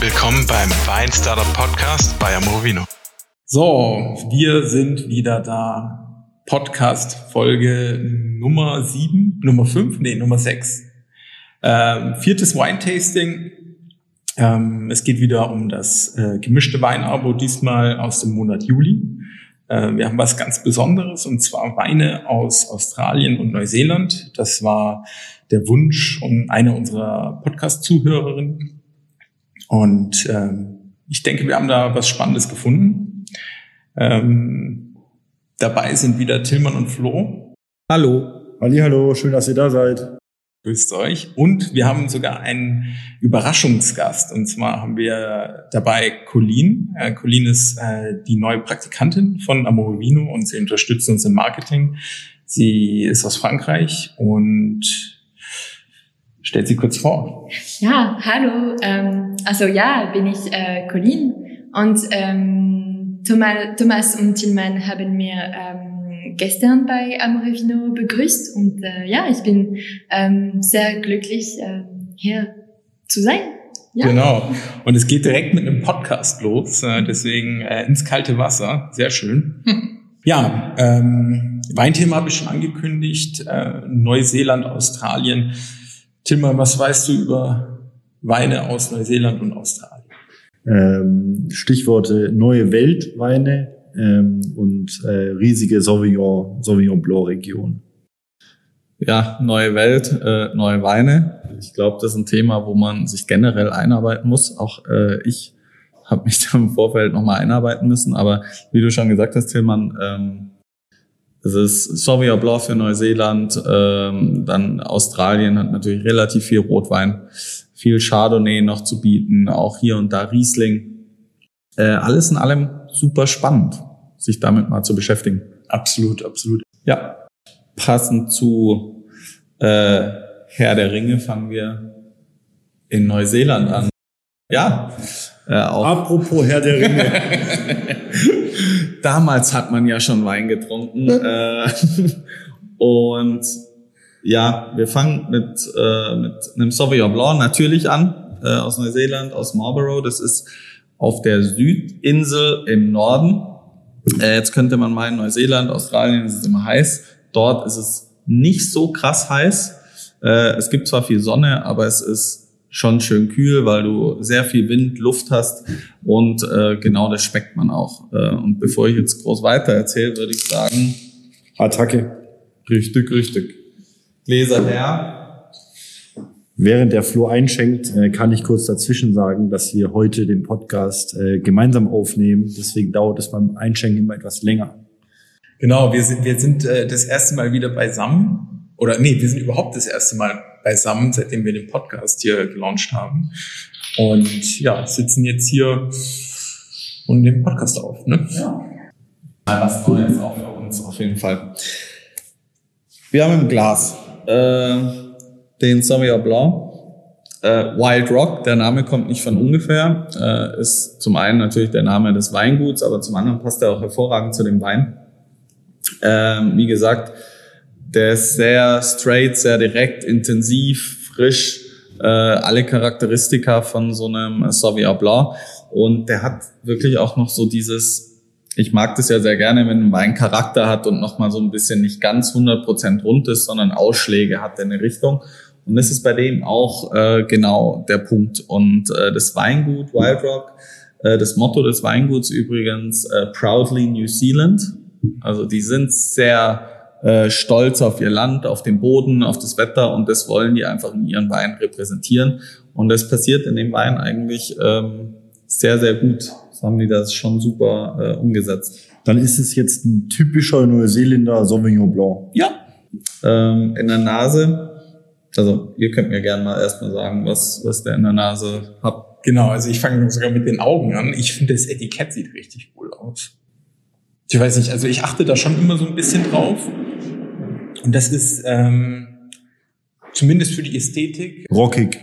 Willkommen beim Wein Startup Podcast bei Amorovino. So, wir sind wieder da. Podcast Folge Nummer sieben, Nummer fünf, nee, Nummer sechs. Ähm, viertes Wine-Tasting. Ähm, es geht wieder um das äh, gemischte Weinabo, diesmal aus dem Monat Juli. Äh, wir haben was ganz Besonderes und zwar Weine aus Australien und Neuseeland. Das war der Wunsch um eine unserer Podcast-Zuhörerinnen. Und ähm, ich denke, wir haben da was Spannendes gefunden. Ähm, dabei sind wieder Tillmann und Flo. Hallo. Hallo, schön, dass ihr da seid. Grüßt euch. Und wir haben sogar einen Überraschungsgast. Und zwar haben wir dabei Colleen. Äh, Colleen ist äh, die neue Praktikantin von Amorovino und sie unterstützt uns im Marketing. Sie ist aus Frankreich und stellt sie kurz vor. Ja, hallo. Ähm, also ja, bin ich äh, Colleen und ähm, Thomas, Thomas und Tillmann haben mir ähm, gestern bei Amorevino begrüßt und äh, ja, ich bin ähm, sehr glücklich, äh, hier zu sein. Ja. Genau. Und es geht direkt mit einem Podcast los, äh, deswegen äh, ins kalte Wasser. Sehr schön. Ja, ähm, Weinthema habe ich schon angekündigt. Äh, Neuseeland, Australien. Timmer, was weißt du über Weine aus Neuseeland und Australien? Ähm, Stichworte neue Weltweine, ähm, und äh, riesige Sauvignon, Sauvignon Blanc Region. Ja, neue Welt, äh, neue Weine. Ich glaube, das ist ein Thema, wo man sich generell einarbeiten muss. Auch äh, ich habe mich da im Vorfeld nochmal einarbeiten müssen. Aber wie du schon gesagt hast, Tillmann, ähm, es ist Sauvignon Blanc für Neuseeland, ähm, dann Australien hat natürlich relativ viel Rotwein, viel Chardonnay noch zu bieten, auch hier und da Riesling. Äh, alles in allem super spannend sich damit mal zu beschäftigen. Absolut, absolut. Ja, passend zu äh, Herr der Ringe fangen wir in Neuseeland an. Ja. Äh, auch. Apropos Herr der Ringe. Damals hat man ja schon Wein getrunken. äh, und ja, wir fangen mit, äh, mit einem Sauvignon Blanc natürlich an, äh, aus Neuseeland, aus Marlborough. Das ist auf der Südinsel im Norden äh, jetzt könnte man meinen, Neuseeland, Australien ist es immer heiß. Dort ist es nicht so krass heiß. Äh, es gibt zwar viel Sonne, aber es ist schon schön kühl, weil du sehr viel Wind, Luft hast und äh, genau das schmeckt man auch. Äh, und bevor ich jetzt groß weiter erzähle, würde ich sagen, Attacke. Richtig, richtig. Gläser her. Während der Flo einschenkt, äh, kann ich kurz dazwischen sagen, dass wir heute den Podcast äh, gemeinsam aufnehmen. Deswegen dauert es beim Einschenken immer etwas länger. Genau, wir sind, wir sind äh, das erste Mal wieder beisammen. Oder nee, wir sind überhaupt das erste Mal beisammen, seitdem wir den Podcast hier gelauncht haben. Und ja, sitzen jetzt hier und nehmen Podcast auf. Ne? Ja. Mal was Neues auch für uns auf jeden Fall. Wir haben im Glas. Äh, den Sauvignon Blanc. Äh, Wild Rock, der Name kommt nicht von ungefähr, äh, ist zum einen natürlich der Name des Weinguts, aber zum anderen passt er auch hervorragend zu dem Wein. Ähm, wie gesagt, der ist sehr straight, sehr direkt, intensiv, frisch, äh, alle Charakteristika von so einem Sauvignon Blanc. Und der hat wirklich auch noch so dieses, ich mag das ja sehr gerne, wenn ein Wein Charakter hat und nochmal so ein bisschen nicht ganz 100% rund ist, sondern Ausschläge hat in eine Richtung. Und das ist bei dem auch äh, genau der Punkt. Und äh, das Weingut Wild Rock, äh, das Motto des Weinguts übrigens äh, Proudly New Zealand. Also die sind sehr äh, stolz auf ihr Land, auf den Boden, auf das Wetter und das wollen die einfach in ihren Wein repräsentieren. Und das passiert in dem Wein eigentlich ähm, sehr, sehr gut. Das haben die das schon super äh, umgesetzt. Dann ist es jetzt ein typischer Neuseeländer Sauvignon Blanc. Ja. Ähm, in der Nase also ihr könnt mir gerne mal erstmal sagen, was, was der in der Nase hat. Genau, also ich fange sogar mit den Augen an. Ich finde, das Etikett sieht richtig cool aus. Ich weiß nicht, also ich achte da schon immer so ein bisschen drauf. Und das ist ähm, zumindest für die Ästhetik. Rockig.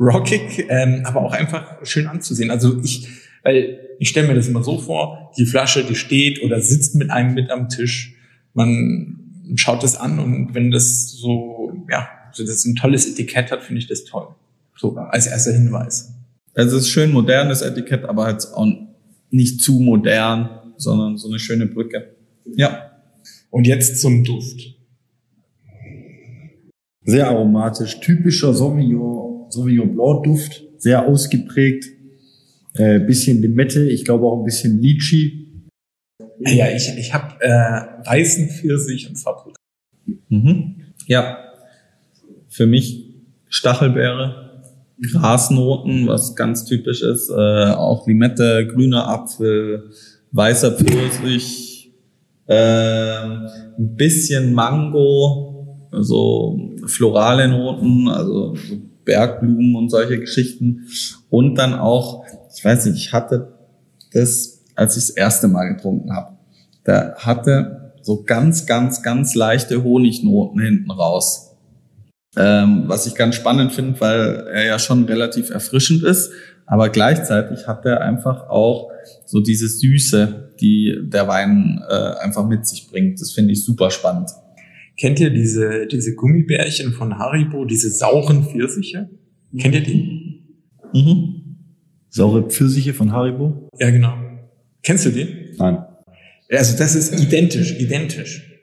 Rockig, ähm, aber auch einfach schön anzusehen. Also ich, weil ich stelle mir das immer so vor, die Flasche, die steht oder sitzt mit einem mit am Tisch. Man schaut das an und wenn das so, ja, so das ein tolles Etikett hat, finde ich das toll. So als erster Hinweis. Also es ist schön modernes Etikett, aber halt auch nicht zu modern, sondern so eine schöne Brücke. Ja. Und jetzt zum Duft. Sehr aromatisch, typischer Sauvignon, Sauvignon Blanc Duft, sehr ausgeprägt. Äh, bisschen Limette, ich glaube auch ein bisschen Litchi. Ja, ich, ich habe äh, weißen Pfirsich und Fabrik. Mhm. Ja. Für mich Stachelbeere, Grasnoten, was ganz typisch ist, äh, auch Limette, grüner Apfel, weißer Pfirsich, äh, ein bisschen Mango, so florale Noten, also so Bergblumen und solche Geschichten. Und dann auch, ich weiß nicht, ich hatte das, als ich das erste Mal getrunken habe. Da hatte so ganz, ganz, ganz leichte Honignoten hinten raus. Ähm, was ich ganz spannend finde, weil er ja schon relativ erfrischend ist, aber gleichzeitig hat er einfach auch so diese Süße, die der Wein äh, einfach mit sich bringt. Das finde ich super spannend. Kennt ihr diese, diese Gummibärchen von Haribo, diese sauren Pfirsiche? Kennt ihr die? Mhm. Saure Pfirsiche von Haribo? Ja, genau. Kennst du die? Nein. Also das ist identisch, identisch.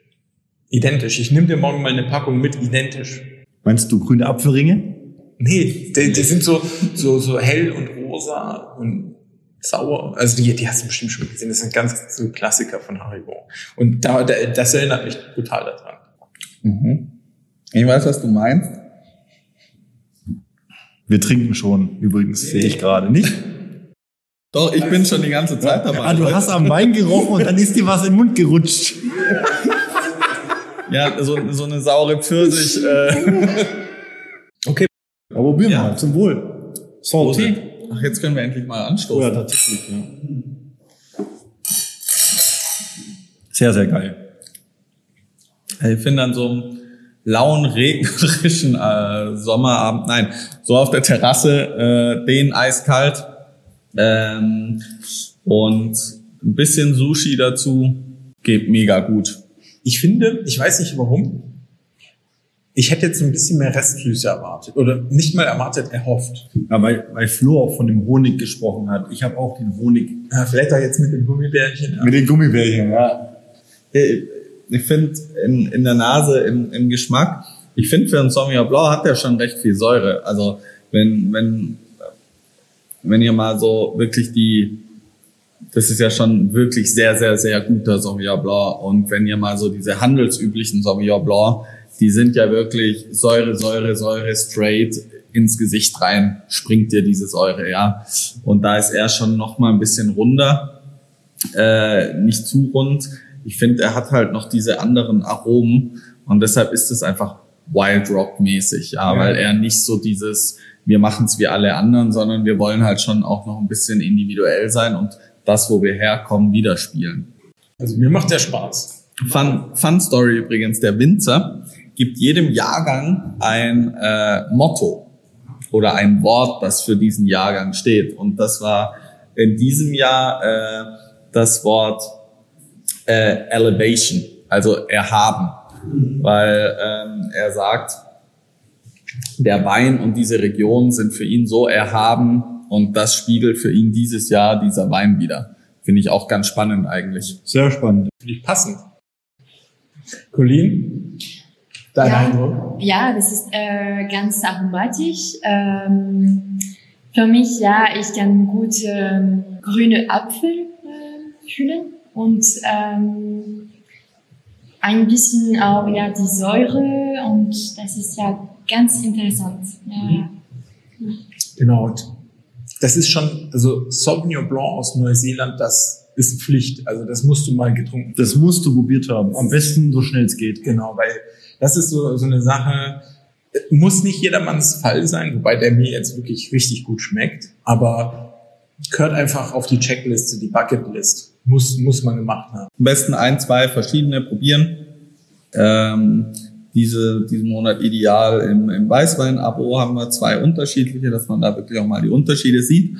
Identisch. Ich nehme dir morgen mal eine Packung mit, identisch. Meinst du grüne Apfelringe? Nee, die, die sind so, so, so hell und rosa und sauer. Also die, die hast du bestimmt schon gesehen. Das sind ganz so Klassiker von Haribo. Und da, da, das erinnert mich total daran. Mhm. Ich weiß, was du meinst. Wir trinken schon, übrigens, sehe ich gerade nicht. Doch, ich bin schon die ganze Zeit dabei. Ah, du hast am Wein gerochen und dann ist dir was in den Mund gerutscht. Ja, so, so eine saure Pfirsich. Äh. Aber probieren Ja. mal, zum Wohl. Santé. Ach, jetzt können wir endlich mal Oh ja, anstoßen. tatsächlich, ja. Sehr, sehr geil. Ich finde an so einem lauen, regnerischen äh, Sommerabend, nein, so auf der Terrasse, äh, den eiskalt ähm, und ein bisschen Sushi dazu, geht mega gut. Ich finde, ich weiß nicht warum, ich hätte jetzt ein bisschen mehr Restsüße erwartet. Oder nicht mal erwartet, erhofft. Ja, weil, weil Flo auch von dem Honig gesprochen hat. Ich habe auch den Honig. Ja, vielleicht auch jetzt mit dem Gummibärchen. Ja. Mit den Gummibärchen, ja. Ich finde in, in der Nase, im, im Geschmack, ich finde für einen Sauvignon Blanc hat der schon recht viel Säure. Also wenn, wenn, wenn ihr mal so wirklich die, das ist ja schon wirklich sehr, sehr, sehr guter Sauvignon Blanc. Und wenn ihr mal so diese handelsüblichen Sauvignon Blanc, die sind ja wirklich Säure, Säure, Säure straight ins Gesicht rein, springt dir diese Säure, ja. Und da ist er schon noch mal ein bisschen runder, äh, nicht zu rund. Ich finde, er hat halt noch diese anderen Aromen und deshalb ist es einfach Wild Rock mäßig, ja, Ja. weil er nicht so dieses, wir machen es wie alle anderen, sondern wir wollen halt schon auch noch ein bisschen individuell sein und das, wo wir herkommen, widerspielen. Also mir macht der Spaß. Fun, Fun Story übrigens, der Winzer gibt jedem Jahrgang ein äh, Motto oder ein Wort, das für diesen Jahrgang steht. Und das war in diesem Jahr äh, das Wort äh, Elevation, also erhaben. Weil ähm, er sagt, der Wein und diese Region sind für ihn so erhaben und das spiegelt für ihn dieses Jahr dieser Wein wieder. Finde ich auch ganz spannend eigentlich. Sehr spannend. Finde ich passend. Colleen, dein Ja. Eindruck? Ja, das ist äh, ganz aromatisch. Ähm, für mich, ja, ich kann gut ähm, grüne Apfel äh, fühlen und ähm, ein bisschen auch ja die Säure und das ist ja ganz interessant. Ja. Genau. Und das ist schon, also Sauvignon Blanc aus Neuseeland, das ist Pflicht. Also das musst du mal getrunken. Das musst du probiert haben. Am besten so schnell es geht. Genau, weil das ist so, so eine Sache, muss nicht jedermanns Fall sein, wobei der mir jetzt wirklich richtig gut schmeckt, aber gehört einfach auf die Checkliste, die Bucketlist. Muss, muss man gemacht haben. Am besten ein, zwei verschiedene probieren. Ähm, diese, diesen Monat ideal im, im Weißwein-Abo haben wir zwei unterschiedliche, dass man da wirklich auch mal die Unterschiede sieht.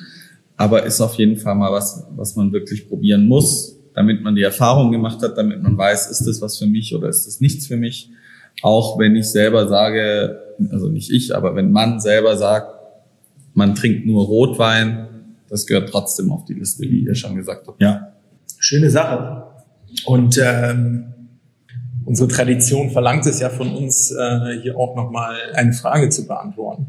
Aber ist auf jeden Fall mal was, was man wirklich probieren muss, damit man die Erfahrung gemacht hat, damit man weiß, ist das was für mich oder ist das nichts für mich. Auch wenn ich selber sage, also nicht ich, aber wenn man selber sagt, man trinkt nur Rotwein. Das gehört trotzdem auf die Liste, wie ihr schon gesagt habt. Ja. Schöne Sache. Und ähm, unsere Tradition verlangt es ja von uns, äh, hier auch nochmal eine Frage zu beantworten.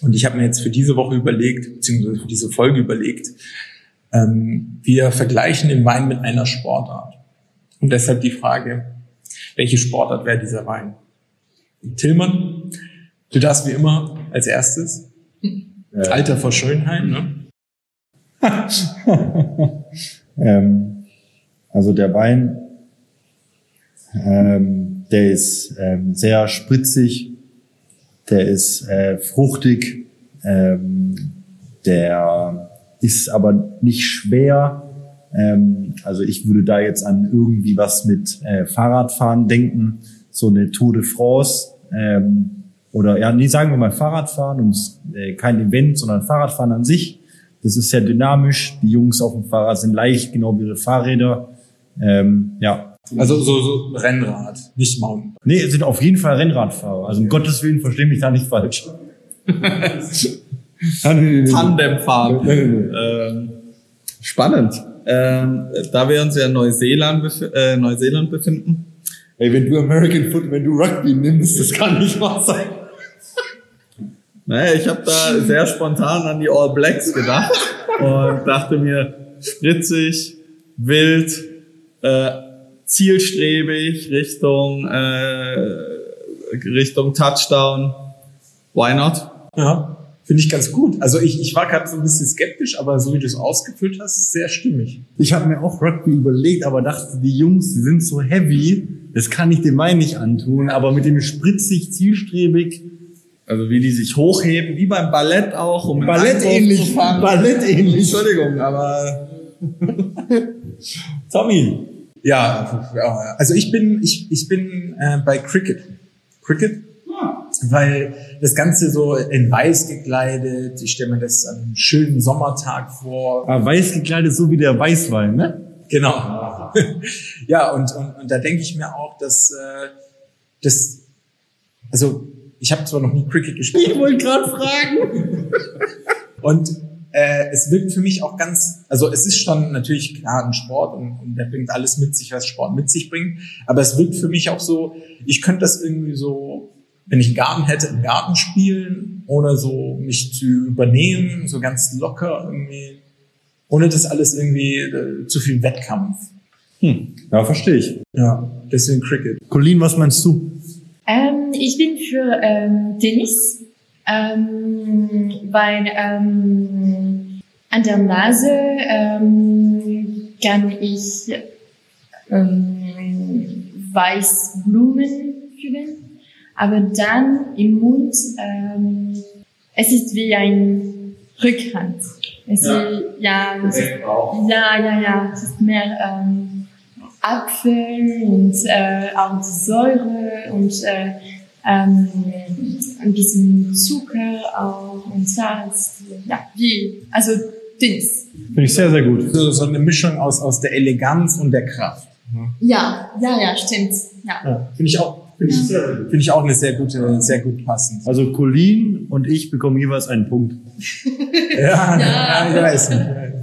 Und ich habe mir jetzt für diese Woche überlegt, beziehungsweise für diese Folge überlegt, ähm, wir vergleichen den Wein mit einer Sportart. Und deshalb die Frage, welche Sportart wäre dieser Wein? Tillmann, du darfst wie immer als erstes. Alter vor Schönheit, ne? Ähm, also der Wein, ähm, der ist ähm, sehr spritzig, der ist äh, fruchtig, ähm, der ist aber nicht schwer. Ähm, also ich würde da jetzt an irgendwie was mit äh, Fahrradfahren denken, so eine Tour de France ähm, oder ja, nee, sagen wir mal Fahrradfahren und äh, kein Event, sondern Fahrradfahren an sich. Das ist sehr dynamisch. Die Jungs auf dem Fahrrad sind leicht, genau wie ihre Fahrräder. Ähm, ja, Also so, so Rennrad, nicht Mountain. Nee, es sind auf jeden Fall Rennradfahrer. Also um Gottes Willen, versteh mich da nicht falsch. Tandemfahren. Ähm, spannend. Ähm, da wir uns ja in Neuseeland, bef äh, Neuseeland befinden, Ey, wenn du American Foot, wenn du Rugby nimmst, das kann nicht wahr sein. Naja, ich habe da sehr spontan an die All Blacks gedacht und dachte mir, spritzig, wild, äh, zielstrebig Richtung äh, Richtung Touchdown. Why not? Ja, finde ich ganz gut. Also ich, ich war gerade so ein bisschen skeptisch, aber so wie du es ausgefüllt hast, ist sehr stimmig. Ich habe mir auch Rugby überlegt, aber dachte, die Jungs, die sind so heavy, das kann ich dem Wein nicht antun. Aber mit dem spritzig, zielstrebig, Also wie die sich hochheben, wie beim Ballett auch, um Ballett ähnlich. Ballett ähnlich. Entschuldigung, aber Tommy. Ja, also ich bin, ich, ich bin äh, bei Cricket. Cricket? Weil das Ganze so in weiß gekleidet, ich stelle mir das an einem schönen Sommertag vor. Ah, weiß gekleidet, so wie der Weißwein, ne? Genau. ja, und, und, und da denke ich mir auch, dass äh, das, also ich habe zwar noch nie Cricket gespielt, Ich wollte gerade fragen. Und äh, es wirkt für mich auch ganz, also es ist schon natürlich klar ein Sport und, und der bringt alles mit sich, was Sport mit sich bringt. Aber es wirkt für mich auch so, ich könnte das irgendwie so, wenn ich einen Garten hätte, im Garten spielen, ohne so mich zu übernehmen, so ganz locker irgendwie, ohne das alles irgendwie äh, zu viel Wettkampf. Hm. Ja, verstehe ich. Ja, deswegen Cricket. Colin, was meinst du? Ähm, ich bin für ähm, Tennis, ähm, weil ähm, an der Nase ähm, kann ich ähm, Weißblumen fühlen, aber dann im Mund ähm, es ist wie ein Rückhand. Es Ja. Ist, ja, es ist, ja, ja, ja, es ist mehr ähm, Apfel und äh, auch die Säure und äh, ähm, ein bisschen Zucker auch und Salz. Ja, wie, also Dings. Finde ich sehr, sehr gut. So, so eine Mischung aus, aus der Eleganz und der Kraft. Ja, ja, ja, stimmt. Ja. Ja, finde ich auch, finde ich, finde ich auch eine sehr gute, sehr gut passend. Also Colin und ich bekommen jeweils einen Punkt. Ja, ja. ich weiß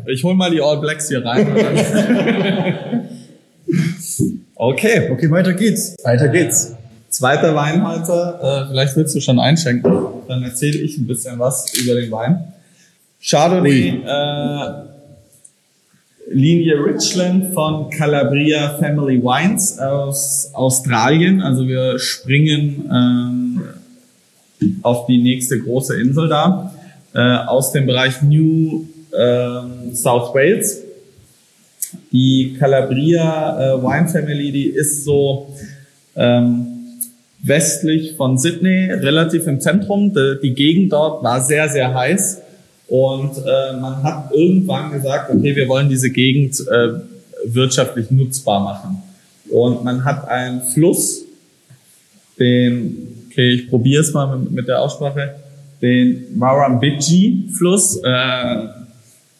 ich hol mal die All Blacks hier rein. okay, Okay, weiter geht's. Weiter geht's. zweiter Wein heute. Äh, vielleicht willst du schon einschenken. Dann erzähle ich ein bisschen was über den Wein. Chardonnay, äh, Linie Richland von Calabria Family Wines aus Australien. Also wir springen ähm, auf die nächste große Insel da. Äh, aus dem Bereich New ähm, South Wales. Die Calabria äh, Wine Family, die ist so ähm, westlich von Sydney, relativ im Zentrum. Die, die Gegend dort war sehr, sehr heiß. Und äh, man hat irgendwann gesagt, okay, wir wollen diese Gegend äh, wirtschaftlich nutzbar machen. Und man hat einen Fluss, den, okay, ich probiere es mal mit, mit der Aussprache, den Murrumbidgee-Fluss äh,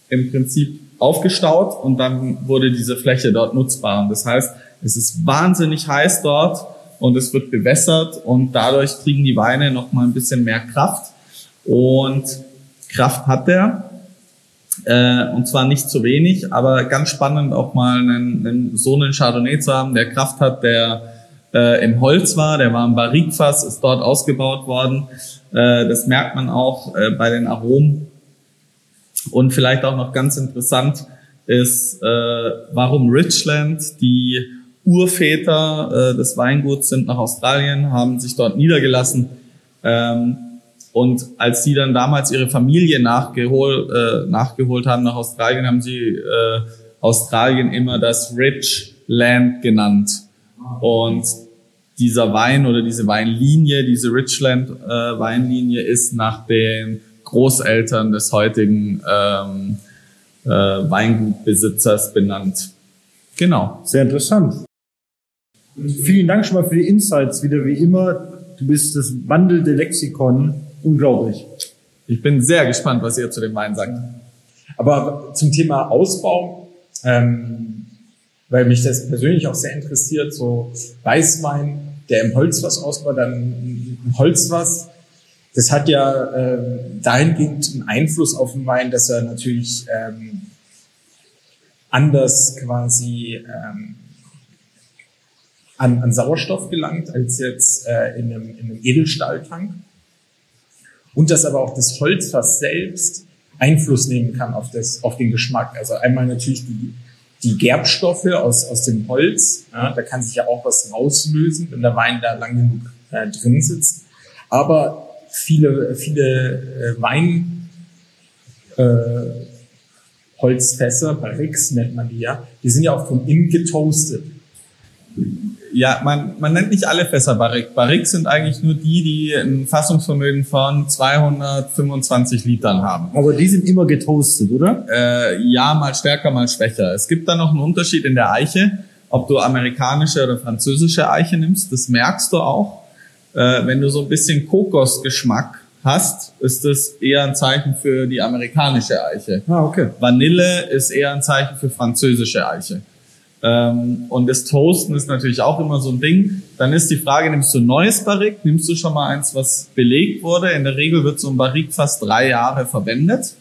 im Prinzip aufgestaut und dann wurde diese Fläche dort nutzbar. Und das heißt, es ist wahnsinnig heiß dort und es wird bewässert und dadurch kriegen die Weine noch mal ein bisschen mehr Kraft. Und Kraft hat der. Äh, und zwar nicht zu wenig, aber ganz spannend auch mal einen, einen, so einen Chardonnay zu haben, der Kraft hat, der äh, im Holz war, der war im Barrikfass, ist dort ausgebaut worden. Äh, das merkt man auch äh, bei den Aromen. Und vielleicht auch noch ganz interessant ist, äh, warum Richland, die Urväter äh, des Weinguts sind nach Australien, haben sich dort niedergelassen. Ähm, und als sie dann damals ihre Familie nachgeholt, äh, nachgeholt haben nach Australien, haben sie äh, Australien immer das Rich Land genannt. Und dieser Wein oder diese Weinlinie, diese Richland äh, Weinlinie ist nach den Großeltern des heutigen ähm, äh, Weingutbesitzers benannt. Genau. Sehr interessant. Vielen Dank schon mal für die Insights wieder wie immer. Du bist das wandelnde Lexikon unglaublich. Ich bin sehr gespannt, was ihr zu dem Wein sagt. Aber zum Thema Ausbau, ähm, weil mich das persönlich auch sehr interessiert, so Weißwein, der im Holzfass ausbaut, dann ein Holzfass, das hat ja äh, dahingehend einen Einfluss auf den Wein, dass er natürlich ähm, anders quasi ähm, an, an Sauerstoff gelangt als jetzt äh, in, einem, in einem Edelstahltank und dass aber auch das Holzfass selbst Einfluss nehmen kann auf, das, auf den Geschmack. Also einmal natürlich die, die Gerbstoffe aus, aus dem Holz, ja, da kann sich ja auch was rauslösen, wenn der Wein da lang genug äh, drin sitzt. Aber viele, viele äh, Wein, äh, Holzfässer, Barrix nennt man die ja, die sind ja auch von innen getoastet. Ja, man, man nennt nicht alle Fässer Barrique. Barrique sind eigentlich nur die, die ein Fassungsvermögen von 225 Litern haben. Aber die sind immer getoastet, oder? Äh, ja, mal stärker, mal schwächer. Es gibt da noch einen Unterschied in der Eiche, ob du amerikanische oder französische Eiche nimmst. Das merkst du auch. Äh, wenn du so ein bisschen Kokosgeschmack hast, ist das eher ein Zeichen für die amerikanische Eiche. Ah, okay. Vanille ist eher ein Zeichen für französische Eiche. Ähm, und das Toasten ist natürlich auch immer so ein Ding. Dann ist die Frage, nimmst du ein neues Barrik? Nimmst du schon mal eins, was belegt wurde? In der Regel wird so ein Barrik fast drei Jahre verwendet.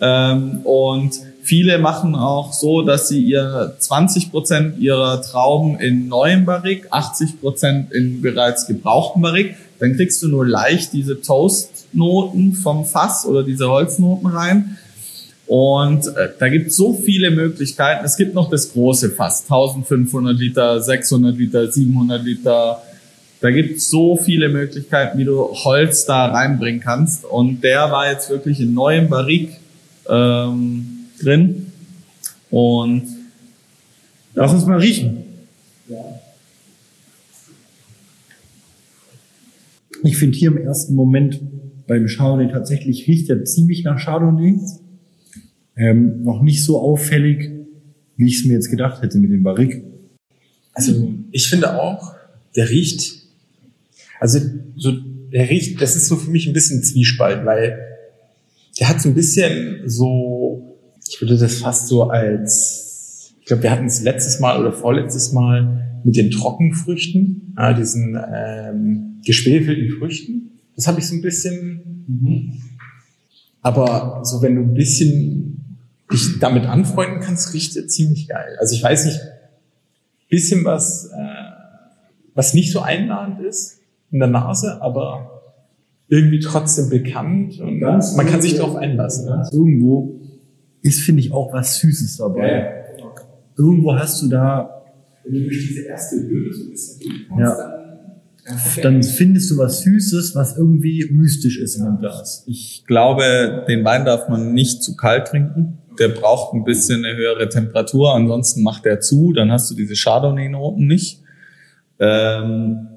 Ähm, und viele machen auch so, dass sie ihr 20 Prozent ihrer Trauben in neuem Barrik, 80 Prozent in bereits gebrauchten Barrik. Dann kriegst du nur leicht diese Toastnoten vom Fass oder diese Holznoten rein. Und äh, da gibt es so viele Möglichkeiten. Es gibt noch das große Fass, 1500 Liter, 600 Liter, 700 Liter. Da gibt es so viele Möglichkeiten, wie du Holz da reinbringen kannst. Und der war jetzt wirklich in neuem Barrik ähm, drin. Und lass uns mal riechen. Ich finde hier im ersten Moment beim Chardonnay tatsächlich riecht er ziemlich nach Chardonnay. Ähm, noch nicht so auffällig, wie ich es mir jetzt gedacht hätte mit dem Barrique. Also ich finde auch, der riecht, also so, der riecht, das ist so für mich ein bisschen Zwiespalt, weil der hat so ein bisschen so, ich würde das fast so als, ich glaube, wir hatten es letztes Mal oder vorletztes Mal mit den Trockenfrüchten, ja, diesen ähm, geschwefelten Früchten. Das habe ich so ein bisschen. Mhm. Aber so wenn du ein bisschen dich damit anfreunden kannst, riecht ziemlich geil. Also ich weiß nicht, bisschen was, äh, was nicht so einladend ist in der Nase, aber irgendwie trotzdem bekannt und Ganz man kann sich darauf einlassen. Ne? Irgendwo ist, finde ich, auch was Süßes dabei. Ja. Irgendwo hast du da, wenn du durch diese erste Höhle so ein bisschen ja. dann, dann findest du was Süßes, was irgendwie mystisch ist in dem Glas. Ich glaube, den Wein darf man nicht zu kalt trinken der braucht ein bisschen eine höhere Temperatur, ansonsten macht er zu, dann hast du diese Chardonnay-Noten nicht. Ähm,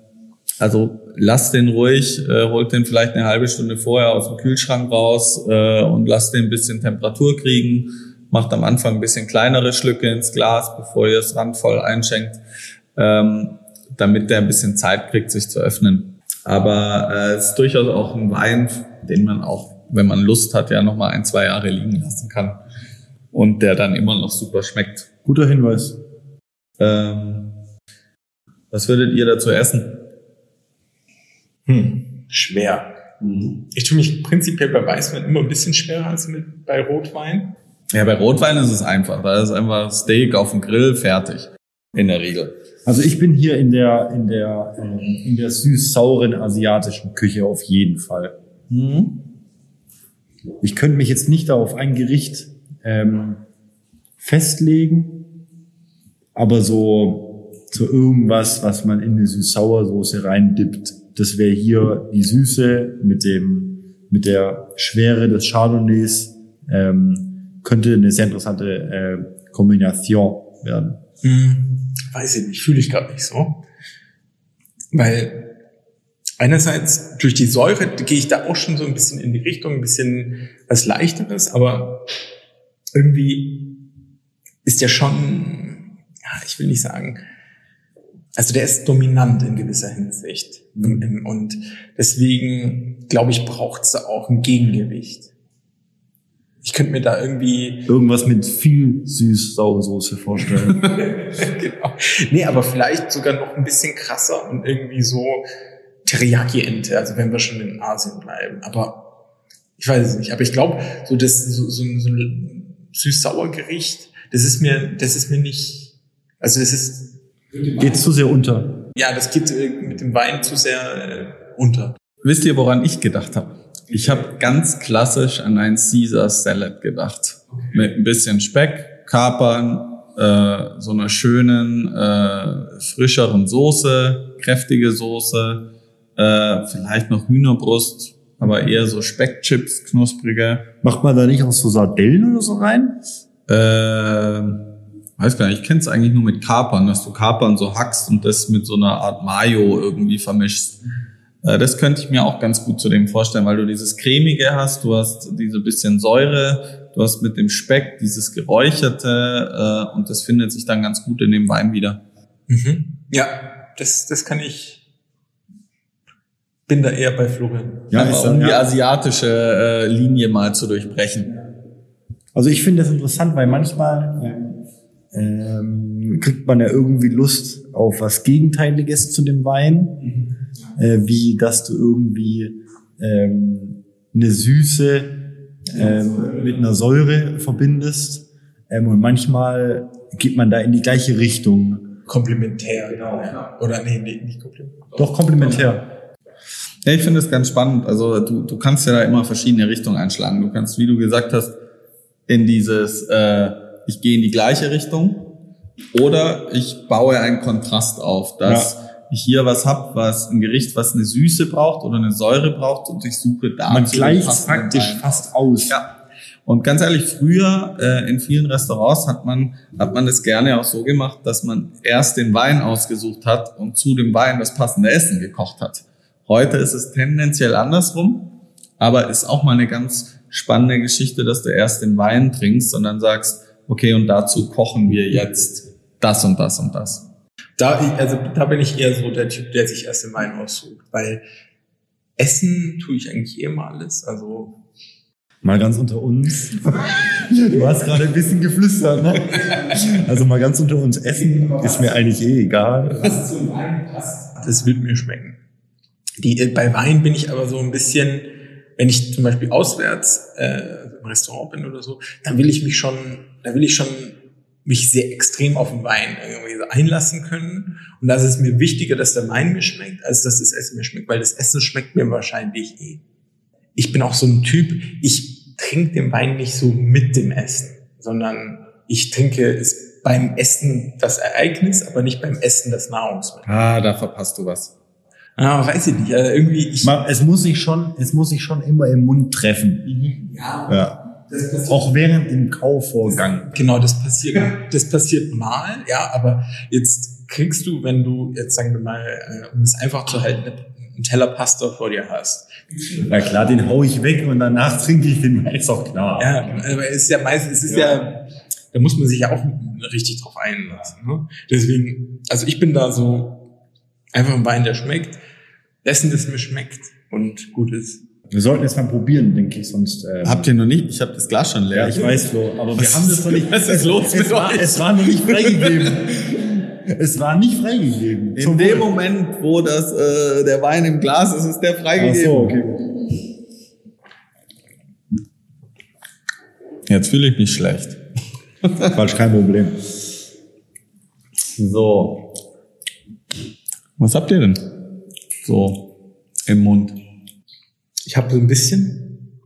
also lass den ruhig, äh, holt den vielleicht eine halbe Stunde vorher aus dem Kühlschrank raus äh, und lass den ein bisschen Temperatur kriegen. Macht am Anfang ein bisschen kleinere Schlücke ins Glas, bevor ihr es randvoll einschenkt, ähm, damit der ein bisschen Zeit kriegt, sich zu öffnen. Aber äh, es ist durchaus auch ein Wein, den man auch, wenn man Lust hat, ja nochmal ein, zwei Jahre liegen lassen kann und der dann immer noch super schmeckt. Guter Hinweis. Ähm, was würdet ihr dazu essen? Hm, schwer. Ich tue mich prinzipiell bei Weißwein immer ein bisschen schwerer als mit, bei Rotwein. Ja, bei Rotwein ist es einfach. Da ist einfach Steak auf dem Grill fertig. In der Regel. Also ich bin hier in der, in der, ähm, in der süß-sauren asiatischen Küche auf jeden Fall. Mhm. Ich könnte mich jetzt nicht auf ein Gericht ähm, festlegen, aber so, so irgendwas, was man in eine süß-sauer-Soße reindippt, das wäre hier die Süße mit dem, mit der Schwere des Chardonnays, ähm, könnte eine sehr interessante äh, Kombination werden. Hm, weiß ich nicht, fühle ich gerade nicht so. Weil einerseits durch die Säure gehe ich da auch schon so ein bisschen in die Richtung, ein bisschen was leichteres, aber irgendwie ist der schon, ja, ich will nicht sagen, also der ist dominant in gewisser Hinsicht. Und deswegen, glaube ich, braucht es da auch ein Gegengewicht. Ich könnte mir da irgendwie. Irgendwas mit viel süß-saure Soße vorstellen. genau. Nee, aber vielleicht sogar noch ein bisschen krasser und irgendwie so Teriyaki-Ente, also wenn wir schon in Asien bleiben. Aber ich weiß es nicht. Aber ich glaube, so das, so, so, so ein süß-sauer Gericht, das ist mir, das ist mir nicht, also das ist, Geht zu sehr unter. ja, das geht äh, mit dem Wein zu sehr äh, unter. Wisst ihr, woran ich gedacht habe? Ich habe ganz klassisch an ein Caesar Salad gedacht. Mit ein bisschen Speck, Kapern, äh, so einer schönen, äh, frischeren Soße, kräftige Soße, äh, vielleicht noch Hühnerbrust, aber eher so Speckchips, knusprige. Macht man da nicht auch so Sardellen oder so rein? Äh, weiß gar nicht, ich kenne es eigentlich nur mit Kapern, dass du Kapern so hackst und das mit so einer Art Mayo irgendwie vermischst. Äh, das könnte ich mir auch ganz gut zu dem vorstellen, weil du dieses cremige hast, du hast diese bisschen Säure, du hast mit dem Speck dieses geräucherte äh, und das findet sich dann ganz gut in dem Wein wieder. Mhm. Ja, das, das kann ich, bin da eher bei Florian. Ja, Aber ist um dann, die ja. asiatische äh, Linie mal zu durchbrechen. Also ich finde das interessant, weil manchmal ähm, kriegt man ja irgendwie Lust auf was Gegenteiliges zu dem Wein, äh, wie dass du irgendwie ähm, eine Süße ähm, mit einer Säure verbindest. Ähm, und manchmal geht man da in die gleiche Richtung. Komplementär, genau. Oder nee, nee nicht komplementär. Doch komplementär. Ja, ich finde es ganz spannend. Also du, du kannst ja da immer verschiedene Richtungen einschlagen. Du kannst, wie du gesagt hast, in dieses, äh, ich gehe in die gleiche Richtung oder ich baue einen Kontrast auf, dass ich hier was hab, was ein Gericht, was eine Süße braucht oder eine Säure braucht und ich suche da Man gleicht praktisch fast aus. Ja. Und ganz ehrlich, früher äh, in vielen Restaurants hat man hat man das gerne auch so gemacht, dass man erst den Wein ausgesucht hat und zu dem Wein das passende Essen gekocht hat. Heute ist es tendenziell andersrum, aber ist auch mal eine ganz spannende Geschichte, dass du erst den Wein trinkst und dann sagst, okay, und dazu kochen wir jetzt das und das und das. Da, also da bin ich eher so der Typ, der sich erst den Wein aussucht, weil Essen tue ich eigentlich eh immer alles. Also Mal ganz unter uns. Du hast gerade ein bisschen geflüstert, ne? Also mal ganz unter uns. Essen ist mir eigentlich eh egal. was zum Wein passt, das wird mir schmecken. Die, bei Wein bin ich aber so ein bisschen, wenn ich zum Beispiel auswärts äh, im Restaurant bin oder so, dann will ich mich schon, da will ich schon mich sehr extrem auf den Wein irgendwie einlassen können. Und da ist mir wichtiger, dass der Wein mir schmeckt, als dass das Essen mir schmeckt, weil das Essen schmeckt mir wahrscheinlich eh. Ich bin auch so ein Typ, ich trinke den Wein nicht so mit dem Essen, sondern ich trinke es beim Essen das Ereignis, aber nicht beim Essen das Nahrungsmittel. Ah, da verpasst du was. Ah, weiß ich nicht. Also irgendwie, ich, Man- Es muss sich schon, es muss sich schon immer im Mund treffen. ja, Ja. das passiert, Auch während dem Kauvorgang. genau, das passiert, das passiert mal, ja, aber jetzt kriegst du, wenn du jetzt sagen wir mal, äh, um es einfach zu halten, einen Teller Pasta vor dir hast. Na klar, den hau ich weg und danach trinke ich den, ist doch klar. Ja, aber es ist ja meistens, es ist ja, da muss man sich ja auch richtig drauf einlassen. Ne? Deswegen, also ich bin da so Einfach ein Wein, der schmeckt, dessen das mir schmeckt und gut ist. Wir sollten jetzt mal probieren, denke ich, sonst. Ähm Habt ihr noch nicht? Ich habe das Glas schon leer. Ja, ich weiß, Flo, aber was wir haben das noch nicht. Was ist los mit es, war, euch? es war noch nicht freigegeben. es war nicht freigegeben. In dem Wohl. Moment, wo das, äh, der Wein im Glas ist, ist der freigegeben. Ach so, okay. Jetzt fühle ich mich schlecht. Falsch, kein Problem. So. Was habt ihr denn? So im Mund. Ich habe so ein bisschen.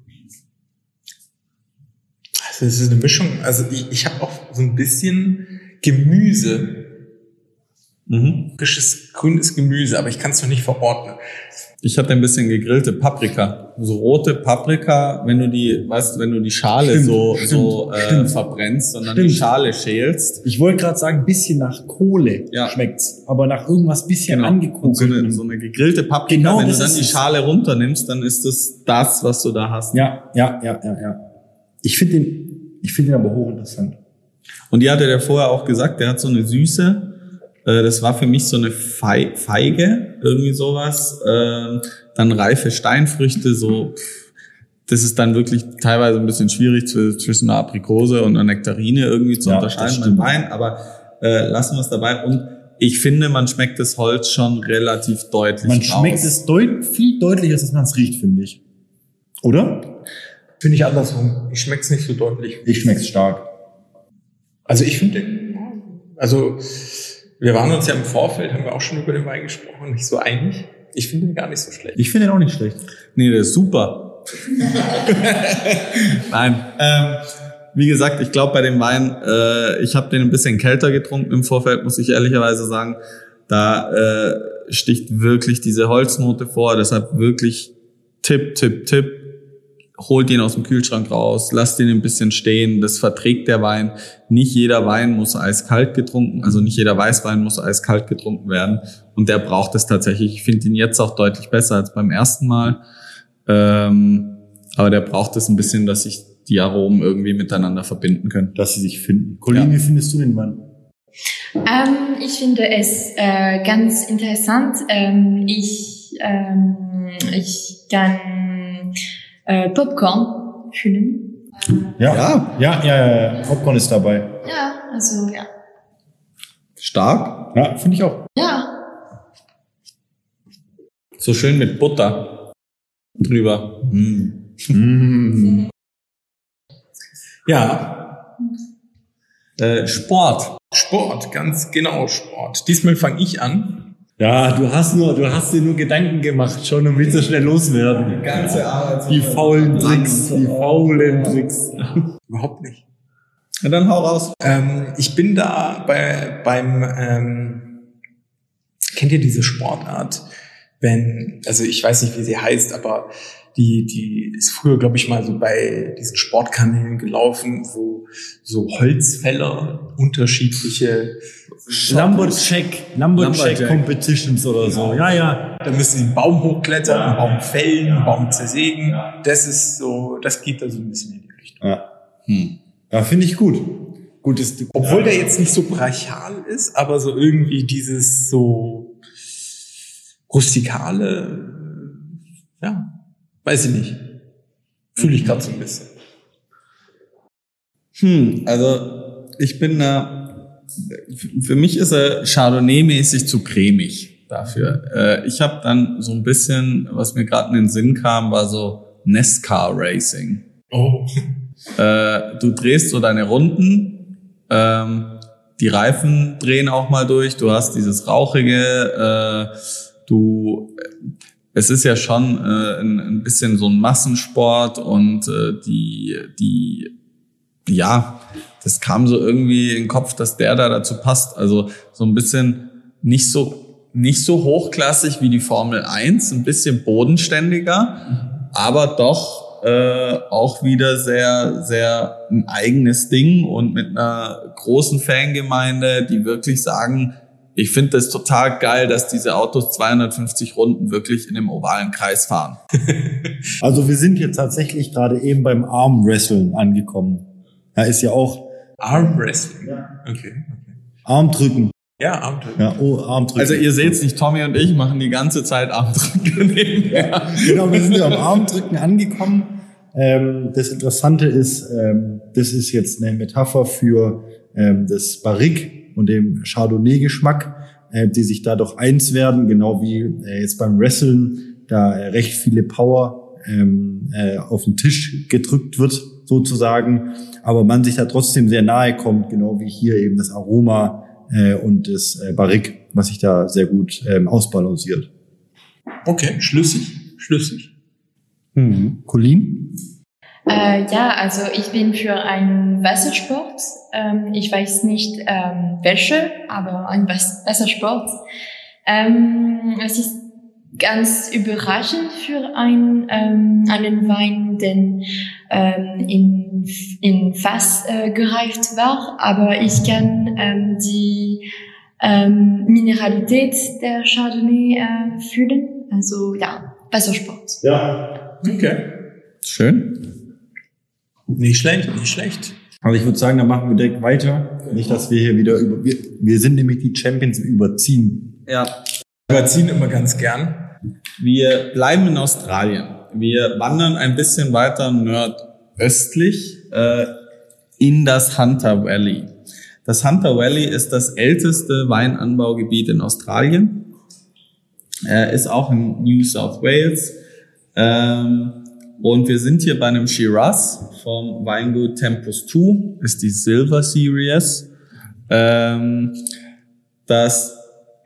Also es ist eine Mischung. Also ich, ich habe auch so ein bisschen Gemüse. Mhm. Frisches grünes Gemüse, aber ich kann es noch nicht verordnen. Ich hatte ein bisschen gegrillte Paprika. So rote Paprika, wenn du die, weißt du, wenn du die Schale Stimmt, so, stimmt, so äh, stimmt. verbrennst, sondern Stimmt. die Schale schälst. Ich wollte gerade sagen, ein bisschen nach Kohle Ja. schmeckt's, aber nach irgendwas bisschen Genau. Und so eine, so eine gegrillte Paprika, Genau, wenn du dann die. Schale runternimmst, dann ist das das, was du da hast. ja, ja, ja, ja, ja. Ich finde den, ich finde den aber hochinteressant. Und die hatte der vorher auch gesagt, der hat so eine Süße. Äh, Das war für mich so eine Fei- Feige, irgendwie sowas. Ähm, Dann reife Steinfrüchte, so. pff, Das ist dann wirklich teilweise ein bisschen schwierig zw- zwischen einer Aprikose und einer Nektarine irgendwie zu Ja, unterscheiden beim. Wein. Aber äh, lassen wir es dabei. Und ich finde, man schmeckt das Holz schon relativ deutlich Man raus. schmeckt es deut viel deutlicher, als man es riecht, finde ich. Oder? Finde ich andersrum. Ich schmecke es nicht so deutlich. Ich schmeck's stark. Also ich finde, also wir waren uns ja im Vorfeld, haben wir auch schon über den Wein gesprochen, nicht so einig. Ich finde ihn gar nicht so schlecht. Ich finde den auch nicht schlecht. Nee, der ist super. Nein. Ähm, wie gesagt, ich glaube bei dem Wein, äh, ich habe den ein bisschen kälter getrunken im Vorfeld, muss ich ehrlicherweise sagen. Da äh, sticht wirklich diese Holznote vor. Deshalb wirklich Tipp, Tipp, Tipp. Holt ihn aus dem Kühlschrank raus, lasst ihn ein bisschen stehen. Das verträgt der Wein. Nicht jeder Wein muss eiskalt getrunken, also nicht jeder Weißwein muss eiskalt getrunken werden. Und der braucht es tatsächlich. Ich finde ihn jetzt auch deutlich besser als beim ersten Mal. Ähm, aber der braucht es ein bisschen, dass sich die Aromen irgendwie miteinander verbinden können. Dass sie sich finden. Colin, Ja. wie findest du den Wein? Ähm, ich finde es äh, ganz interessant. Ähm, ich, ähm, ich kann äh, Popcorn fühlen. Ja. Ja. Ja, ja, ja, ja. Popcorn ist dabei. Ja, also ja. Stark. Ja, finde ich auch. Ja, So schön mit Butter drüber. Mm. Mm. Ja, Äh, Sport. Sport, ganz genau Sport. Diesmal fange ich an. Ja, du hast nur, du hast dir nur Gedanken gemacht schon und willst so schnell loswerden. Ganze Arbeit. Die faulen Tricks, die faulen Tricks. Überhaupt nicht. Na dann hau raus. Ähm, ich bin da bei, beim, ähm, kennt ihr diese Sportart? Wenn, also ich weiß nicht, wie sie heißt, aber die, die ist früher, glaube ich, mal so bei diesen Sportkanälen gelaufen, wo so Holzfäller unterschiedliche Lumberjack, Lumberjack. Competitions oder so. Ja, ja. Da müssen sie einen Baum hochklettern, einen Baum fällen, einen Baum zersägen. Das ist so, das geht da so ein bisschen in die Richtung. Ja, Hm. ja finde ich gut. Gut ist, Obwohl der jetzt nicht so brachial ist, aber so irgendwie dieses so rustikale, äh, ja, weiß ich nicht. Fühle ich gerade so ein bisschen. Hm, also ich bin da, für mich ist er Chardonnay-mäßig zu cremig dafür. Äh, ich habe dann so ein bisschen, was mir gerade in den Sinn kam, war so NASCAR Racing. Oh. Äh, du drehst so deine Runden, ähm, die Reifen drehen auch mal durch, du hast dieses Rauchige, äh, du, es ist ja schon äh, ein, ein bisschen so ein Massensport und äh, die, die, ja, das kam so irgendwie in den Kopf, dass der da dazu passt. Also so ein bisschen nicht so, nicht so hochklassig wie die Formel 1, ein bisschen bodenständiger, aber doch äh, auch wieder sehr, sehr ein eigenes Ding und mit einer großen Fangemeinde, die wirklich sagen, ich finde das total geil, dass diese Autos 250 Runden wirklich in dem ovalen Kreis fahren. also wir sind jetzt tatsächlich gerade eben beim Armwresteln angekommen. Ja, ist ja auch Armwrestling. Okay. okay. Armdrücken. Ja, Armdrücken. Ja, oh, Armdrücken. Also ihr seht's nicht, Tommy und ich machen die ganze Zeit Armdrücke nebenher. genau, wir sind ja am Armdrücken angekommen. Ähm, das Interessante ist, ähm, das ist jetzt eine Metapher für ähm, das Barrique und dem Chardonnay-Geschmack, äh, die sich dadurch eins werden, genau wie äh, jetzt beim Wrestlen da äh, recht viele Power ähm, äh, auf den Tisch gedrückt wird, sozusagen, aber man sich da trotzdem sehr nahe kommt, genau wie hier eben das Aroma äh, und das äh, Barrique, was sich da sehr gut ähm, ausbalanciert. Okay, schlüssig, schlüssig. Mhm. Colin? Äh, ja, also ich bin für einen Wassersport. Ähm, ich weiß nicht ähm, welche, aber ein Was Wassersport. Ähm, es ist ganz überraschend für ein, ähm, einen Wein, den ähm, in, in Fass äh, gereift war, aber ich kann ähm, die ähm, Mineralität der Chardonnay äh, fühlen. Also ja, Wassersport. Ja. Okay. Schön. Nicht schlecht, nicht schlecht. Also ich würde sagen, da machen wir direkt weiter. Nicht, dass wir hier wieder über, wir, wir sind nämlich die Champions im Überziehen. Ja, Überziehen immer ganz gern. Wir bleiben in Australien. Wir wandern ein bisschen weiter nordöstlich äh, in das Hunter Valley. Das Hunter Valley ist das älteste Weinanbaugebiet in Australien. Er ist auch in New South Wales. Ähm, und wir sind hier bei einem Shiraz vom Weingut Tempus 2, ist die Silver Series. Ähm, das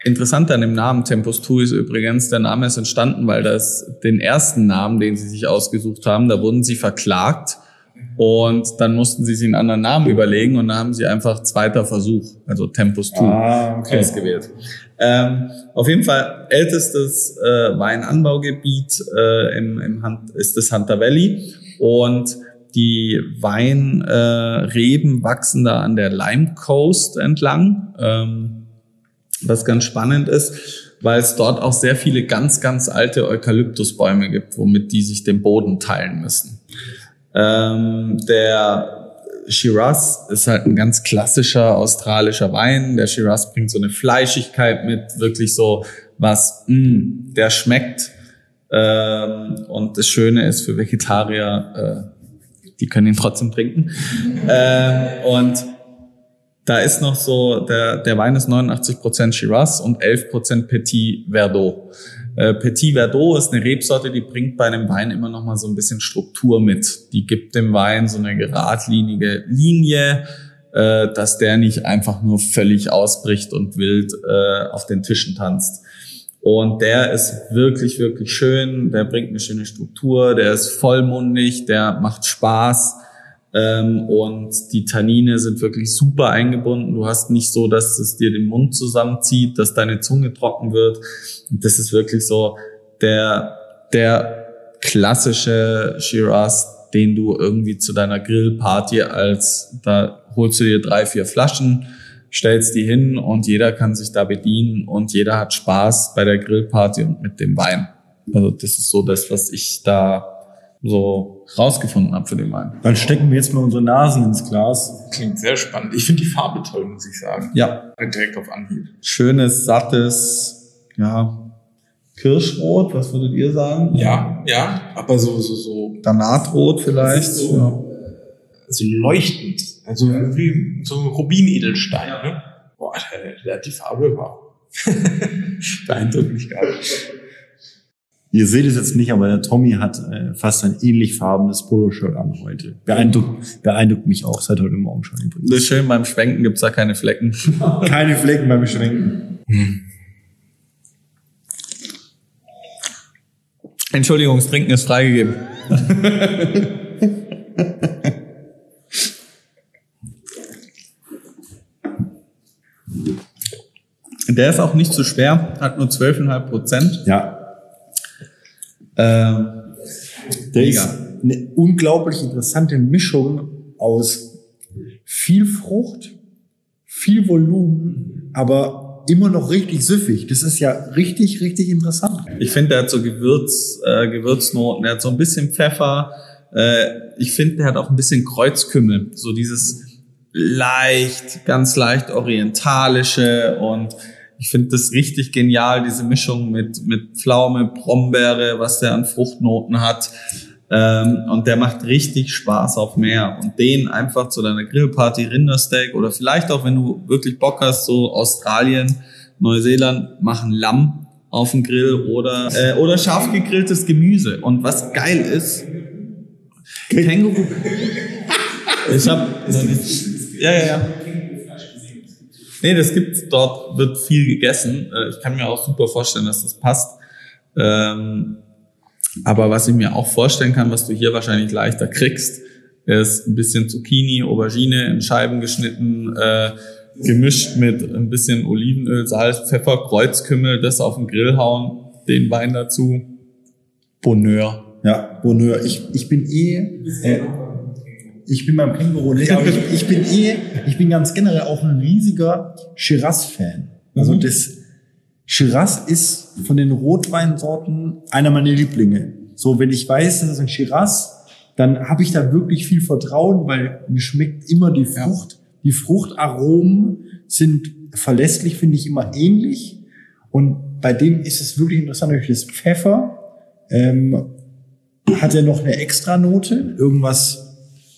Interessante an dem Namen Tempus 2 ist übrigens, der Name ist entstanden, weil das den ersten Namen, den sie sich ausgesucht haben, da wurden sie verklagt und dann mussten sie sich einen anderen Namen überlegen und dann haben sie einfach zweiter Versuch, also Tempus 2 Ah, okay. ausgewählt. Ähm, auf jeden Fall ältestes äh, Weinanbaugebiet äh, im, im Hunt, ist das Hunter Valley und die Weinreben äh, wachsen da an der Lime Coast entlang. Ähm, was ganz spannend ist, weil es dort auch sehr viele ganz, ganz alte Eukalyptusbäume gibt, womit die sich den Boden teilen müssen. Ähm, der Shiraz ist halt ein ganz klassischer australischer Wein. Der Shiraz bringt so eine Fleischigkeit mit, wirklich so was, mh, der schmeckt. Ähm, und das Schöne ist für Vegetarier, äh, die können ihn trotzdem trinken. ähm, und da ist noch so, der, der Wein ist 89% Shiraz und 11% Petit Verdot. Äh, Petit Verdot ist eine Rebsorte, die bringt bei einem Wein immer noch mal so ein bisschen Struktur mit. Die gibt dem Wein so eine geradlinige Linie, äh, dass der nicht einfach nur völlig ausbricht und wild äh, auf den Tischen tanzt. Und der ist wirklich, wirklich schön. Der bringt eine schöne Struktur. Der ist vollmundig. Der macht Spaß. Ähm, und die Tannine sind wirklich super eingebunden. Du hast nicht so, dass es dir den Mund zusammenzieht, dass deine Zunge trocken wird. Das ist wirklich so der, der klassische Shiraz, den du irgendwie zu deiner Grillparty als, da holst du dir drei, vier Flaschen, stellst die hin und jeder kann sich da bedienen und jeder hat Spaß bei der Grillparty und mit dem Wein. Also das ist so das, was ich da so rausgefunden habe für den Wein. Dann stecken wir jetzt mal unsere Nasen ins Glas. Klingt sehr spannend. Ich finde die Farbe toll, muss ich sagen. Ja, Direkt auf Anhieb. schönes, sattes, ja, Kirschrot, was würdet ihr sagen? Ja, ja, aber so, so, so, Granatrot vielleicht. Das ist so- so leuchtend. Also wie so ein Rubinedelstein, ne? Boah, der, der hat die Farbe war. Beeindruckt mich gerade. Ihr seht es jetzt nicht, aber der Tommy hat äh, fast ein ähnlich farbenes Poloshirt an heute. Beeindruckt, beeindruckt mich auch seit heute Morgen schon Das ist schön, beim Schwenken gibt's da keine Flecken. Keine Flecken beim Schwenken. Entschuldigung, das Trinken ist freigegeben. Der ist auch nicht zu schwer, hat nur 12,5 Prozent. Ja, Ähm, der Mega. ist eine unglaublich interessante Mischung aus viel Frucht, viel Volumen, aber immer noch richtig süffig. Das ist ja richtig, richtig interessant. Ich finde, der hat so Gewürz, äh, Gewürznoten, der hat so ein bisschen Pfeffer. Äh, ich finde, der hat auch ein bisschen Kreuzkümmel. So dieses leicht, ganz leicht orientalische und ich finde das richtig genial, diese Mischung mit, mit Pflaume, Brombeere, was der an Fruchtnoten hat. Ähm, und der macht richtig Spaß auf Meer. Und den einfach zu deiner Grillparty, Rindersteak oder vielleicht auch, wenn du wirklich Bock hast, so Australien, Neuseeland, machen Lamm auf dem Grill oder, äh, oder scharf gegrilltes Gemüse. Und was geil ist, Känguru. Ich hab. Ja, ja, ja. Nee, das gibt's dort, wird viel gegessen. Äh, Ich kann mir auch super vorstellen, dass das passt. Ähm, aber was ich mir auch vorstellen kann, was du hier wahrscheinlich leichter kriegst, ist ein bisschen Zucchini, Aubergine in Scheiben geschnitten, äh, gemischt mit ein bisschen Olivenöl, Salz, Pfeffer, Kreuzkümmel, das auf den Grill hauen, den Wein dazu. Bonheur. Ja, Bonheur. Ich, ich bin eh, äh, ich bin beim Känguru nicht, aber ich, ich bin eh, ich bin ganz generell auch ein riesiger Shiraz-Fan. Also Mhm. das Shiraz ist von den Rotweinsorten einer meiner Lieblinge. So, wenn ich weiß, das ist ein Shiraz, dann habe ich da wirklich viel Vertrauen, weil mir schmeckt immer die Frucht. Die Fruchtaromen sind verlässlich, finde ich immer ähnlich. Und bei dem ist es wirklich interessant, durch das Pfeffer ähm, hat er noch eine Extranote, irgendwas,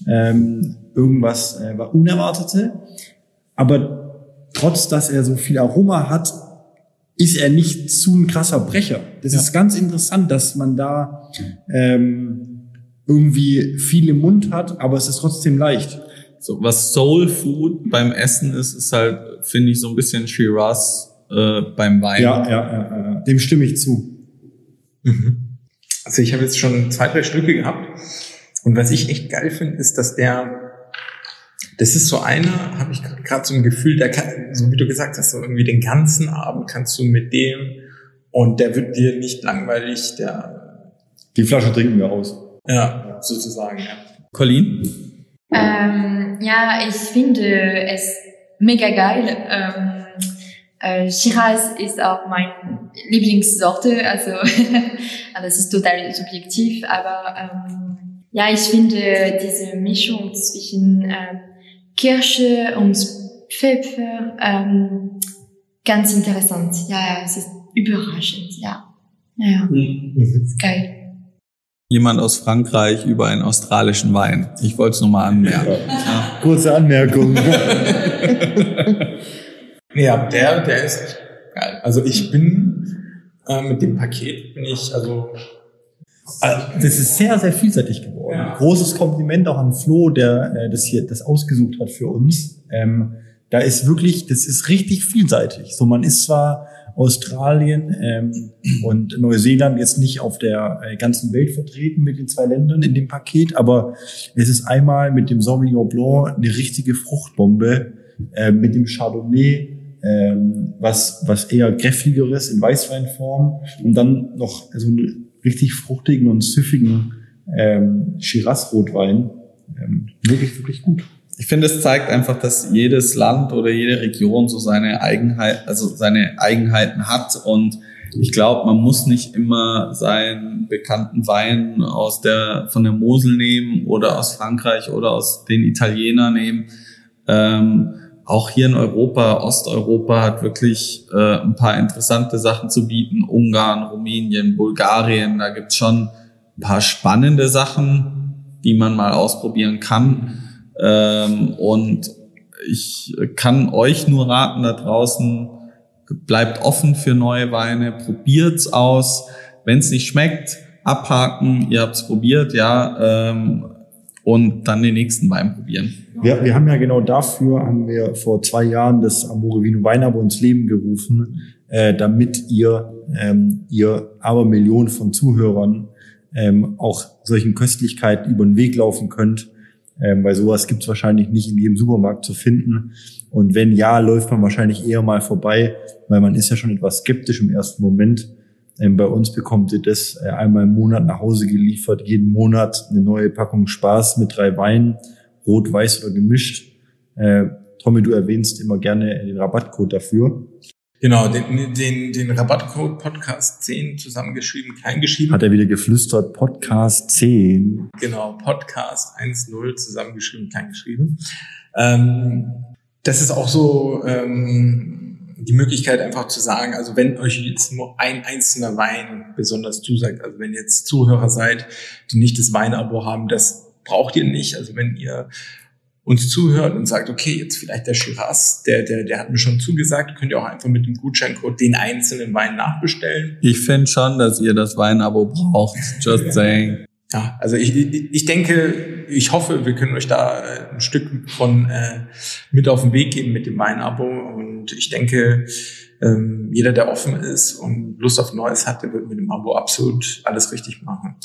ähm, irgendwas äh, war Unerwartete. Aber trotz, dass er so viel Aroma hat, ist er nicht zu ein krasser Brecher. Das ist ganz interessant, dass man da ähm, irgendwie viel im Mund hat, aber es ist trotzdem leicht. So, was Soul Food beim Essen ist, ist halt, finde ich, so ein bisschen Shiraz äh, beim Wein. Ja, ja, ja, ja, dem stimme ich zu. Also ich habe jetzt schon zwei, drei Stücke gehabt. Und was ich echt geil finde, ist, dass der, das ist so einer, habe ich gerade so ein Gefühl, der kann, so wie du gesagt hast, so irgendwie den ganzen Abend kannst du mit dem und der wird dir nicht langweilig, der, Die Flasche trinken wir aus. ja, sozusagen, ja. Colin? Ähm, ja, ich finde es mega geil. Ähm, äh, Shiraz ist auch meine Lieblingssorte, also das ist total subjektiv, aber ähm, ja, ich finde diese Mischung zwischen ähm, Kirsche und Pfeffer ähm, ganz interessant. Ja, ja, es ist überraschend, ja. Ja, ja, ist geil. Jemand aus Frankreich über einen australischen Wein. Ich wollte es nur mal anmerken. Kurze Anmerkung. Aber der, der ist echt geil. Also ich bin äh, mit dem Paket bin ich, Also, das ist sehr, sehr vielseitig geworden. Ja. Großes Kompliment auch an Flo, der äh, das hier das ausgesucht hat für uns. Ähm, da ist wirklich, das ist richtig vielseitig. So, man ist zwar Australien ähm, und Neuseeland jetzt nicht auf der äh, ganzen Welt vertreten mit den zwei Ländern in dem Paket, aber es ist einmal mit dem Sauvignon Blanc eine richtige Fruchtbombe, äh, mit dem Chardonnay, ähm, was, was eher kräftigeres in Weißweinform und dann noch so einen richtig fruchtigen und süffigen ähm, Shiraz-Rotwein. Ähm, wirklich, wirklich gut. Ich finde, es zeigt einfach, dass jedes Land oder jede Region so seine Eigenheit, also seine Eigenheiten hat und ich glaube, man muss nicht immer seinen bekannten Wein aus der, von der Mosel nehmen oder aus Frankreich oder aus den Italiener nehmen. Ähm, auch hier in Europa, Osteuropa hat wirklich äh, ein paar interessante Sachen zu bieten. Ungarn, Rumänien, Bulgarien, da gibt's schon ein paar spannende Sachen, die man mal ausprobieren kann. Ähm, und ich kann euch nur raten da draußen, bleibt offen für neue Weine, probiert's aus. Wenn es nicht schmeckt, abhaken, ihr habt's probiert, ja, ähm, und dann den nächsten Wein probieren. Wir, wir haben ja genau dafür, haben wir vor zwei Jahren das Amore Vino Weinabo ins Leben gerufen, äh, damit ihr, ähm, ihr aber Millionen von Zuhörern ähm, auch solchen Köstlichkeiten über den Weg laufen könnt, ähm, weil sowas gibt's wahrscheinlich nicht in jedem Supermarkt zu finden. Und wenn ja, läuft man wahrscheinlich eher mal vorbei, weil man ist ja schon etwas skeptisch im ersten Moment. Ähm, bei uns bekommt ihr das äh, einmal im Monat nach Hause geliefert, jeden Monat eine neue Packung Spaß mit drei Weinen, rot, weiß oder gemischt. Äh, Tommy, du erwähnst immer gerne den Rabattcode dafür. genau, den, den, den Rabattcode Podcast 10 zusammengeschrieben, klein geschrieben. Hat er wieder geflüstert, Podcast 10. Genau, Podcast 1.0 zusammengeschrieben, klein geschrieben. Ähm, das ist auch so ähm, die Möglichkeit einfach zu sagen, also wenn euch jetzt nur ein einzelner Wein besonders zusagt, also wenn ihr jetzt Zuhörer seid, die nicht das Weinabo haben, das braucht ihr nicht. Also wenn ihr uns zuhört und sagt, okay, jetzt vielleicht der Shiraz, der, der, der hat mir schon zugesagt, könnt ihr auch einfach mit dem Gutscheincode den einzelnen Wein nachbestellen. Ich finde schon, dass ihr das Weinabo braucht. Just saying. Ja, also ich, ich denke, ich hoffe, wir können euch da äh, ein Stück von äh, mit auf den Weg geben mit dem Weinabo. Und ich denke, ähm, jeder, der offen ist und Lust auf Neues hat, der wird mit dem Abo absolut alles richtig machen.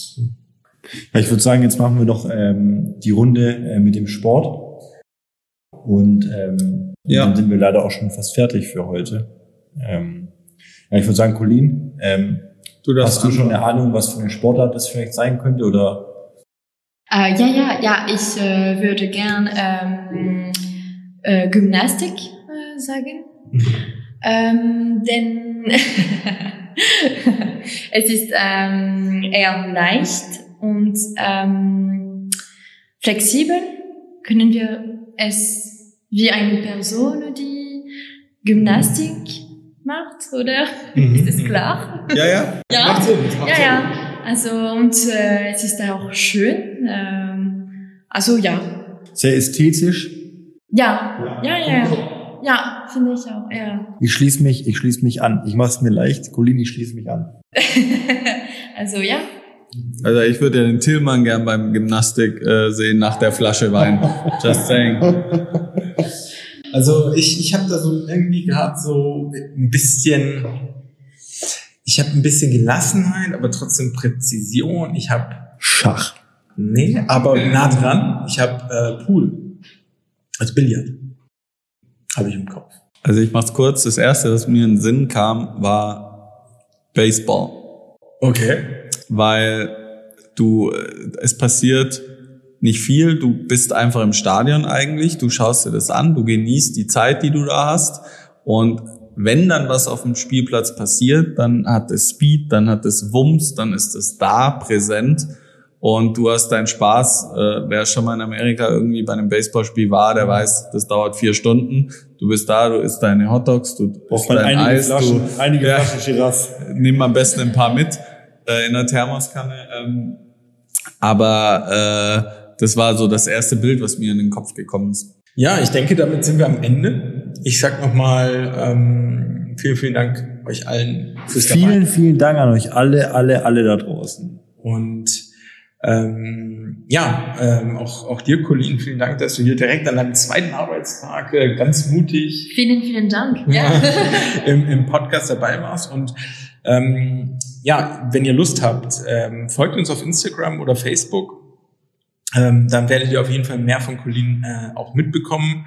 Ja, ich würde sagen, jetzt machen wir doch ähm, die Runde äh, mit dem Sport. Und ähm, Ja. dann sind wir leider auch schon fast fertig für heute. Ähm, ja, ich würde sagen, Colin, ähm, Du hast du schon eine Ahnung, was für eine Sportart das vielleicht sein könnte? Oder Äh, ja, ja, ja, ich äh, würde gern ähm, äh, Gymnastik äh, sagen. Ähm, denn es ist ähm, eher leicht und ähm, flexibel. Können wir es wie eine Person, die Gymnastik macht, oder? Ist das klar? Ja, ja. Ja. Macht Sinn, macht Ja, Sinn. ja. Also und äh, es ist auch schön. Ähm, also ja. sehr ästhetisch? Ja, ja, ja, ja. Ja, finde ich auch, ja. Ich schließe mich, ich schließe mich an. Ich mache es mir leicht. Colin, ich schließe mich an. also ja. Also ich würde ja den Tillmann gern beim Gymnastik äh, sehen nach der Flasche Wein. Just saying. Also ich, ich habe da so irgendwie gerade so ein bisschen, ich habe ein bisschen Gelassenheit, aber trotzdem Präzision. Ich habe, Schach. nee, aber nah dran. Ich habe äh, Pool, also Billard, habe ich im Kopf. Also ich mach's kurz. Das erste, was mir in den Sinn kam, war Baseball. Okay. Weil du, äh, es passiert nicht viel, du bist einfach im Stadion eigentlich, du schaust dir das an, du genießt die Zeit, die du da hast und wenn dann was auf dem Spielplatz passiert, dann hat es Speed, dann hat es Wumms, dann ist es da präsent und du hast deinen Spaß. Äh, wer schon mal in Amerika irgendwie bei einem Baseballspiel war, der weiß, das dauert vier Stunden. Du bist da, du isst deine Hotdogs, du isst dein Eis, du, einige Ja. Flaschen Shiraz. nimm am besten ein paar mit äh, in der Thermoskanne. Ähm, aber äh, das war so das erste Bild, was mir in den Kopf gekommen ist. Ja, ich denke, damit sind wir am Ende. Ich sag nochmal ähm, vielen, vielen Dank euch allen fürs dabei. Vielen, vielen Dank an euch alle, alle, alle da draußen. Und ähm, ja, ähm, auch, auch dir, Colin, vielen Dank, dass du hier direkt an deinem zweiten Arbeitstag äh, ganz mutig Vielen, vielen Dank. Ja. im, im Podcast dabei warst. Und ähm, ja, wenn ihr Lust habt, ähm, folgt uns auf Instagram oder Facebook. Ähm, dann werdet ihr auf jeden Fall mehr von Colin äh, auch mitbekommen.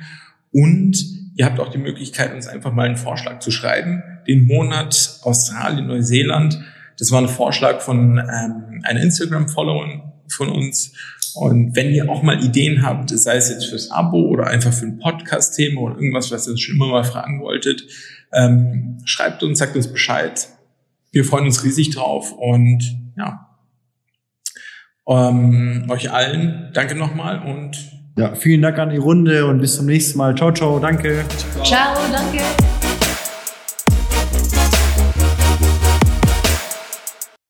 Und ihr habt auch die Möglichkeit, uns einfach mal einen Vorschlag zu schreiben. Den Monat Australien, Neuseeland. Das war ein Vorschlag von ähm, einer Instagram-Followerin von uns. Und wenn ihr auch mal Ideen habt, sei es jetzt fürs Abo oder einfach für ein Podcast-Thema oder irgendwas, was ihr schon immer mal fragen wolltet, ähm, schreibt uns, sagt uns Bescheid. Wir freuen uns riesig drauf und ja, ähm, euch allen danke nochmal und Ja, vielen Dank an die Runde und bis zum nächsten Mal. Ciao, ciao, danke. Ciao, danke.